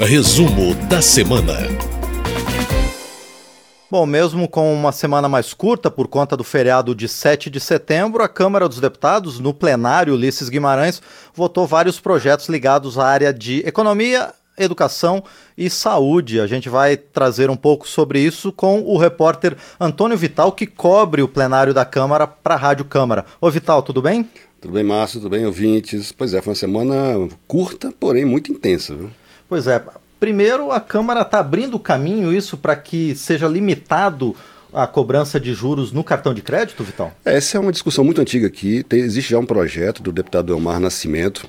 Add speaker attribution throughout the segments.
Speaker 1: Resumo da semana.
Speaker 2: Bom, mesmo com uma semana mais curta por conta do feriado de 7 de setembro, a Câmara dos Deputados, no plenário Ulisses Guimarães, votou vários projetos ligados à área de economia, educação e saúde. A gente vai trazer um pouco sobre isso com o repórter Antônio Vital, que cobre o plenário da Câmara para a Rádio Câmara. Ô Vital, tudo bem?
Speaker 3: Tudo bem, Márcio, tudo bem, ouvintes? Pois é, foi uma semana curta, porém muito intensa. Viu?
Speaker 2: Pois é, Primeiro, a Câmara está abrindo o caminho isso para que seja limitado a cobrança de juros no cartão de crédito, Vital?
Speaker 3: Essa é uma discussão muito antiga aqui. Tem, existe já um projeto do deputado Elmar Nascimento.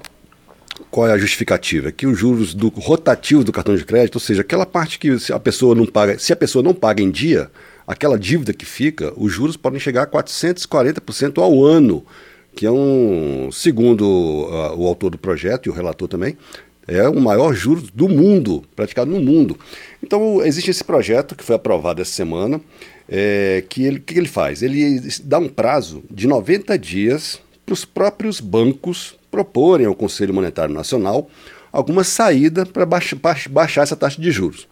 Speaker 3: Qual é a justificativa? Que os juros do rotativo do cartão de crédito, ou seja, aquela parte que a pessoa não paga, se a pessoa não paga em dia, aquela dívida que fica, os juros podem chegar a 440% ao ano, que é um, segundo uh, o autor do projeto e o relator também, é o maior juros do mundo, praticado no mundo. Então, existe esse projeto que foi aprovado essa semana, é, que ele, que ele faz? Ele dá um prazo de 90 dias para os próprios bancos proporem ao Conselho Monetário Nacional alguma saída para baixar, baixar essa taxa de juros.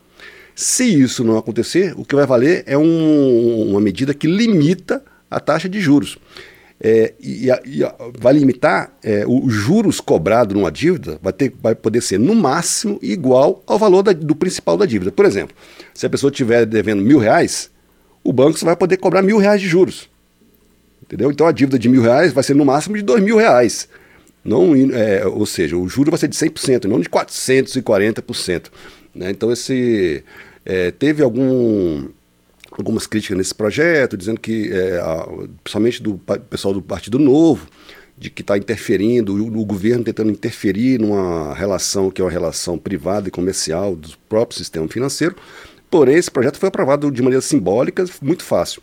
Speaker 3: Se isso não acontecer, o que vai valer é um, uma medida que limita a taxa de juros é, e, e, vai limitar é, os juros cobrados numa dívida, vai, ter, vai poder ser no máximo igual ao valor da, do principal da dívida. Por exemplo, se a pessoa estiver devendo mil reais, o banco vai poder cobrar mil reais de juros. Entendeu? Então a dívida de mil reais vai ser no máximo de dois mil reais. Não, é, ou seja, o juro vai ser de 100%, não de 440%. Né? Então esse, é, teve algum algumas críticas nesse projeto, dizendo que, é, a, principalmente do pessoal do Partido Novo, de que está interferindo, o, o, governo tentando interferir numa relação que é uma relação privada e comercial do próprio sistema financeiro. Porém, esse projeto foi aprovado de maneira simbólica, muito fácil.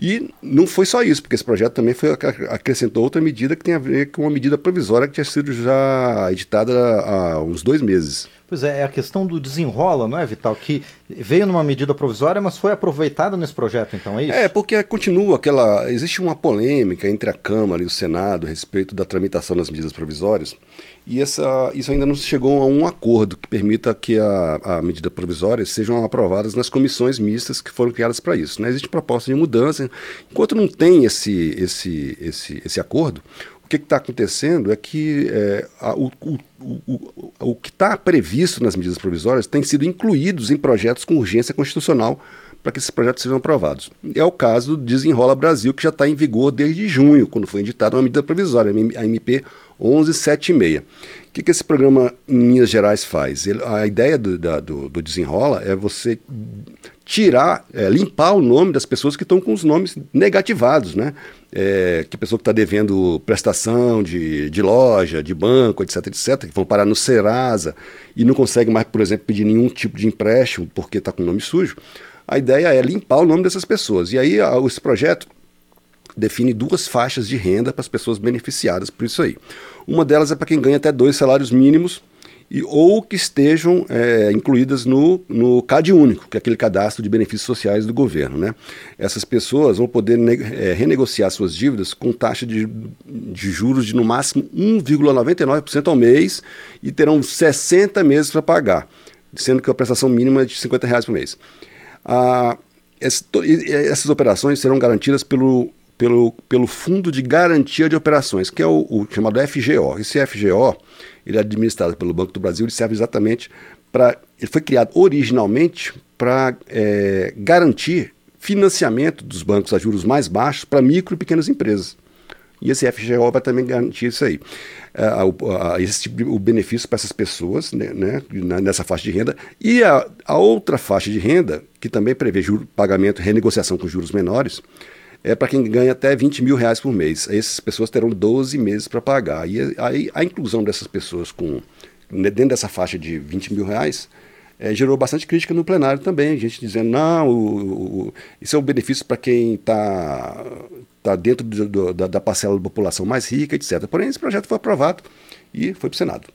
Speaker 3: E não foi só isso, porque esse projeto também foi, acrescentou outra medida que tem a ver com uma medida provisória que tinha sido já editada há uns dois meses.
Speaker 2: Pois é, é a questão do desenrola, não é, Vital? Que veio numa medida provisória, mas foi aproveitada nesse projeto, então, é isso?
Speaker 3: É, porque continua aquela. Existe uma polêmica entre a Câmara e o Senado a respeito da tramitação das medidas provisórias, e essa, isso ainda não chegou a um acordo que permita que a, a medida provisória sejam aprovadas nas comissões mistas que foram criadas para isso. Né? Existe proposta de mudança. Enquanto não tem esse, esse, esse, esse acordo, que está acontecendo é que é, a, o, o, o, o que está previsto nas medidas provisórias tem sido incluídos em projetos com urgência constitucional para que esses projetos sejam aprovados. É o caso do Desenrola Brasil, que já está em vigor desde junho, quando foi editada uma medida provisória, a MP 1176. O que, que esse programa em Minas Gerais faz? Ele, a ideia do, da, do, do, Desenrola é você tirar, é, limpar o nome das pessoas que estão com os nomes negativados, né? É, que pessoa que está devendo prestação de, de loja, de banco, etc, etc, que vão parar no Serasa e não consegue mais, por exemplo, pedir nenhum tipo de empréstimo porque está com o nome sujo. A ideia é limpar o nome dessas pessoas. E aí esse projeto define duas faixas de renda para as pessoas beneficiadas por isso aí. Uma delas é para quem ganha até dois salários mínimos e, ou que estejam é, incluídas no, no CAD único, que é aquele cadastro de benefícios sociais do governo. Né? Essas pessoas vão poder é, renegociar suas dívidas com taxa de, de juros de no máximo 1,99% ao mês e terão 60 meses para pagar, sendo que a prestação mínima é de 50 reais por mês. Ah, essas operações serão garantidas pelo, pelo, pelo Fundo de Garantia de Operações, que é o, o chamado FGO. Esse FGO ele é administrado pelo Banco do Brasil, ele serve exatamente para. Ele foi criado originalmente para é, garantir financiamento dos bancos a juros mais baixos para micro e pequenas empresas. E esse FGO vai também garantir isso aí. Uh, esse tipo de, o benefício para essas pessoas né, né, nessa faixa de renda. E a, a outra faixa de renda, que também prevê juro, pagamento renegociação com juros menores, é para quem ganha até 20 mil reais por mês. Essas pessoas terão 12 meses para pagar. E aí a inclusão dessas pessoas com né, dentro dessa faixa de 20 mil reais é, gerou bastante crítica no plenário também. A gente dizendo, não, o, o, isso é um benefício para quem está tá dentro do, do, da, da parcela da população mais rica, etc. Porém, esse projeto foi aprovado e foi para o Senado.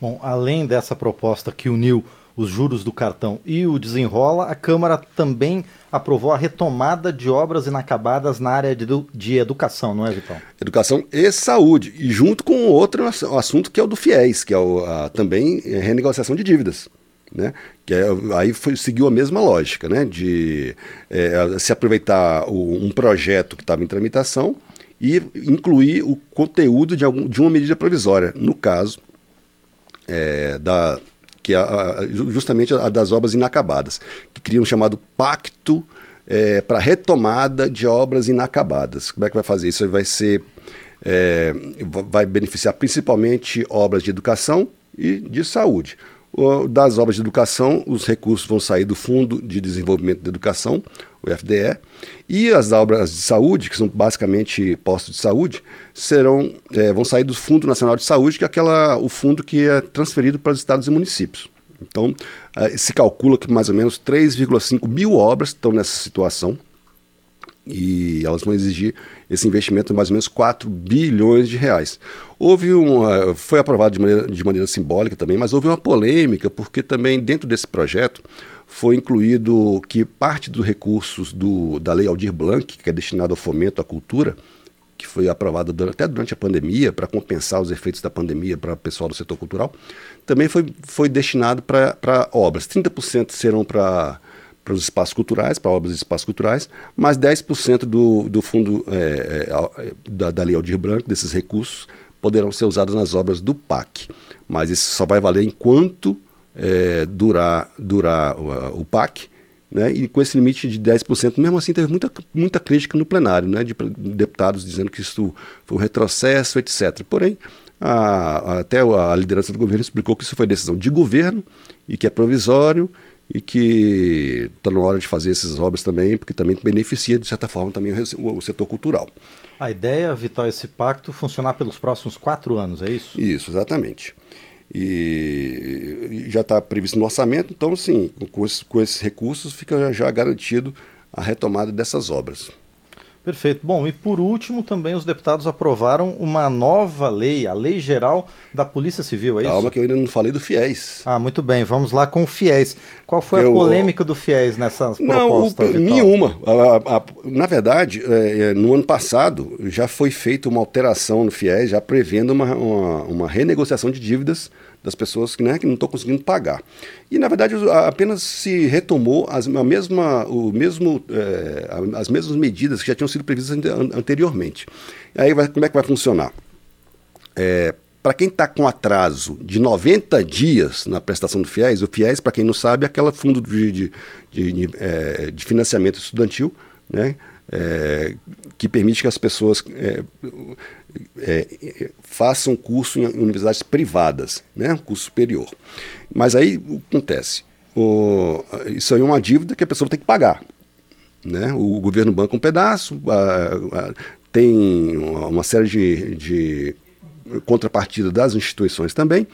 Speaker 2: Bom, além dessa proposta que uniu os juros do cartão e o desenrola, a Câmara também aprovou a retomada de obras inacabadas na área de, de educação, não é, Vitão?
Speaker 3: Educação e saúde, e junto com outro assunto que é o do FIES, que é o, a, também a renegociação de dívidas. Né? Que é, aí foi, seguiu a mesma lógica, né? De é, se aproveitar o, um projeto que estava em tramitação e incluir o conteúdo de, algum, de uma medida provisória, no caso é, da que é a, justamente a das obras inacabadas, que criam um chamado Pacto é, para retomada de obras inacabadas. Como é que vai fazer isso? Vai ser é, vai beneficiar principalmente obras de educação e de saúde. Das obras de educação, os recursos vão sair do Fundo de Desenvolvimento da Educação, o FDE, e as obras de saúde, que são basicamente postos de saúde, serão, é, vão sair do Fundo Nacional de Saúde, que é aquela, o fundo que é transferido para os estados e municípios. Então, é, se calcula que mais ou menos 3,5 mil obras estão nessa situação e elas vão exigir esse investimento de mais ou menos 4 bilhões de reais. Houve uma, foi aprovado de maneira, de maneira simbólica também, mas houve uma polêmica, porque também dentro desse projeto foi incluído que parte dos recursos do, da Lei Aldir Blanc, que é destinado ao fomento à cultura, que foi aprovada até durante a pandemia, para compensar os efeitos da pandemia para o pessoal do setor cultural, também foi, foi destinado para obras. 30% serão para para os espaços culturais, para obras de espaços culturais, mais 10% do, do fundo é, é, da, da Lei Aldir Branco, desses recursos, poderão ser usados nas obras do PAC. Mas isso só vai valer enquanto é, durar, durar o, o PAC, né? e com esse limite de 10%, mesmo assim teve muita, muita crítica no plenário, né? de deputados dizendo que isso foi um retrocesso, etc. Porém, a, até a liderança do governo explicou que isso foi decisão de governo e que é provisório e que está na hora de fazer essas obras também, porque também beneficia, de certa forma, também o, setor cultural.
Speaker 2: A ideia, Vital, esse pacto funcionar pelos próximos quatro anos, é isso?
Speaker 3: Isso, exatamente. E já está previsto no orçamento, então, sim, com, esses, com esses recursos fica já garantido a retomada dessas obras.
Speaker 2: Perfeito. Bom, e por último, também os deputados aprovaram uma nova lei, a Lei Geral da Polícia Civil, é isso?
Speaker 3: Calma que eu ainda não falei do FIES.
Speaker 2: Ah, muito bem, vamos lá com o FIES. Qual foi eu, a polêmica do FIES nessa
Speaker 3: proposta? Não, nenhuma. A, a, na verdade, é, é, no ano passado já foi feita uma alteração no FIES, já prevendo uma, uma, uma renegociação de dívidas das pessoas né, que não estão conseguindo pagar. E, na verdade, apenas se retomou as, a mesma, o mesmo, é, as mesmas medidas que já tinham sido previstas anteriormente. Aí, vai, como é que vai funcionar? É, para quem está com atraso de 90 dias na prestação do FIES, o FIES, para quem não sabe, é aquele fundo de, de, de, de, é, de financiamento estudantil, né? É, que permite que as pessoas é, é, façam curso em universidades privadas, né, curso superior. Mas aí o que acontece? O, isso aí é uma dívida que a pessoa tem que pagar. Né? O governo banca um pedaço, a, a, tem uma série de, de contrapartida das instituições também,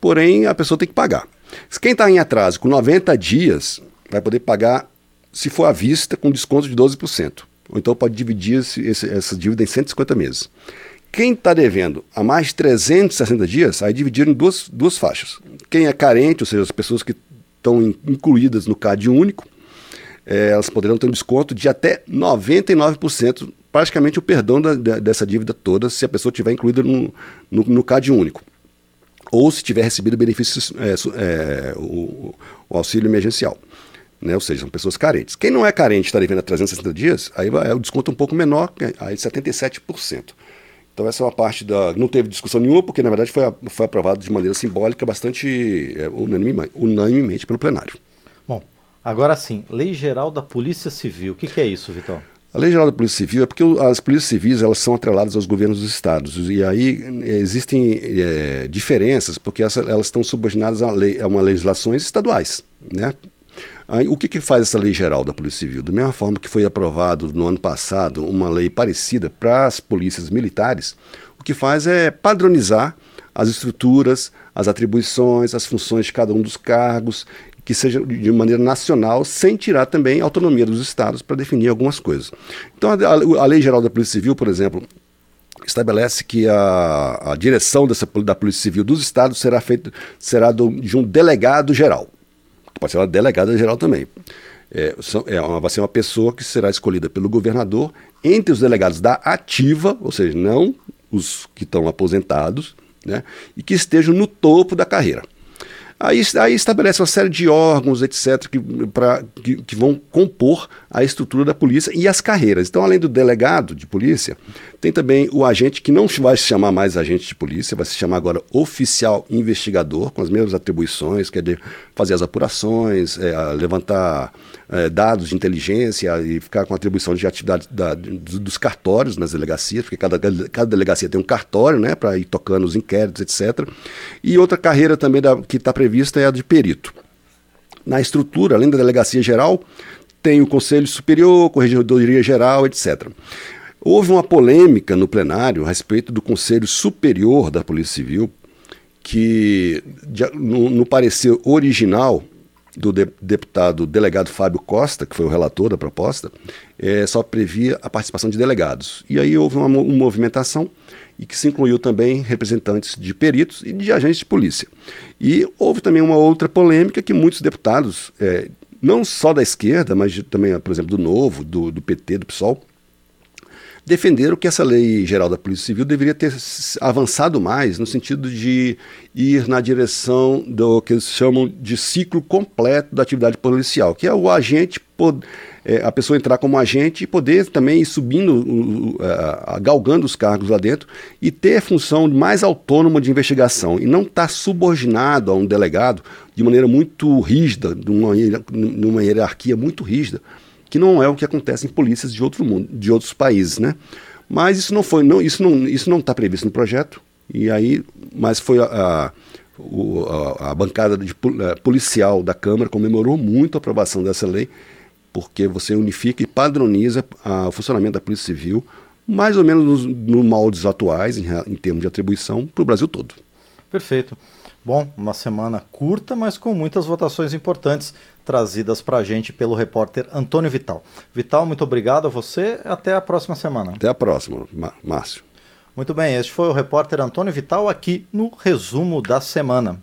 Speaker 3: porém a pessoa tem que pagar. Quem está em atraso com 90 dias vai poder pagar, se for à vista, com desconto de 12%. Ou então pode dividir esse, esse, essa dívida em 150 meses. Quem está devendo há mais de 360 dias, aí dividiram em duas, duas faixas. Quem é carente, ou seja, as pessoas que estão incluídas no CAD único, é, elas poderão ter um desconto de até 99%, praticamente o perdão da, da, dessa dívida toda, se a pessoa estiver incluída no, no, no CAD único. Ou se tiver recebido benefícios, é, é, o, o auxílio emergencial né? ou seja, são pessoas carentes. Quem não é carente está devendo a 360 dias, aí é o desconto um pouco menor, é aí 77%. Então essa é uma parte da. Não teve discussão nenhuma, porque na verdade foi, foi aprovado de maneira simbólica, bastante é, unanime, unanimemente pelo plenário.
Speaker 2: Bom, agora sim, Lei Geral da Polícia Civil. O que, que é isso, Vitor?
Speaker 3: A Lei Geral da Polícia Civil é porque as polícias civis elas são atreladas aos governos dos estados e aí é, existem é, diferenças porque essa, elas estão subordinadas a, lei, a uma legislações estaduais, né? Aí, o que, que faz essa lei geral da Polícia Civil? Da mesma forma que foi aprovado no ano passado uma lei parecida para as polícias militares, o que faz é padronizar as estruturas, as atribuições, as funções de cada um dos cargos, que seja de maneira nacional, sem tirar também a autonomia dos estados para definir algumas coisas. Então, a, a, Lei Geral da Polícia Civil, por exemplo, estabelece que a, a direção dessa, da Polícia Civil dos estados será feita será do, de um delegado geral pode ser uma delegada geral também. É, é uma, vai ser uma pessoa que será escolhida pelo governador entre os delegados da ativa, ou seja, não os que estão aposentados, né, e que estejam no topo da carreira. Aí, aí estabelece uma série de órgãos, etc., que, pra, que, que, vão compor a estrutura da polícia e as carreiras. Então, além do delegado de polícia, tem também o agente que não vai se chamar mais agente de polícia, vai se chamar agora oficial investigador, com as mesmas atribuições, que é de fazer as apurações, é, levantar é, dados de inteligência e ficar com atribuição de atividade da, dos cartórios nas delegacias, porque cada, cada delegacia tem um cartório né, para ir tocando os inquéritos, etc. E outra carreira também da, que está prevista é a de perito. Na estrutura, além da delegacia geral, tem o Conselho Superior, Corregedoria Geral, etc. Houve uma polêmica no plenário a respeito do Conselho Superior da Polícia Civil, que no, no parecer original do de, deputado delegado Fábio Costa, que foi o relator da proposta, é, só previa a participação de delegados. E aí houve uma, uma movimentação e que se incluiu também representantes de peritos e de agentes de polícia. E houve também uma outra polêmica que muitos deputados, é, não só da esquerda, mas de, também, por exemplo, do Novo, do, do PT, do PSOL, defenderam que essa lei geral da Polícia Civil deveria ter avançado mais no sentido de ir na direção do que eles chamam de ciclo completo da atividade policial, que é o agente é, a pessoa entrar como agente e poder também ir subindo, galgando os cargos lá dentro e ter função mais autônoma de investigação e não estar tá subordinado a um delegado de maneira muito rígida, numa, numa hierarquia muito rígida que não é o que acontece em polícias de outro mundo, de outros países, né? Mas isso não foi, não, isso não, isso não está previsto no projeto. E aí, mas foi a, a, a, bancada de, a, policial da Câmara comemorou muito a aprovação dessa lei, porque você unifica e padroniza o funcionamento da Polícia Civil, mais ou menos nos no moldes atuais, em, em termos de atribuição, para o Brasil todo.
Speaker 2: Perfeito. Bom, uma semana curta, mas com muitas votações importantes trazidas para a gente pelo repórter Antônio Vital. Vital, muito obrigado a você. Até a próxima semana.
Speaker 3: Até a próxima, Márcio.
Speaker 2: Muito bem, este foi o repórter Antônio Vital aqui no resumo da semana.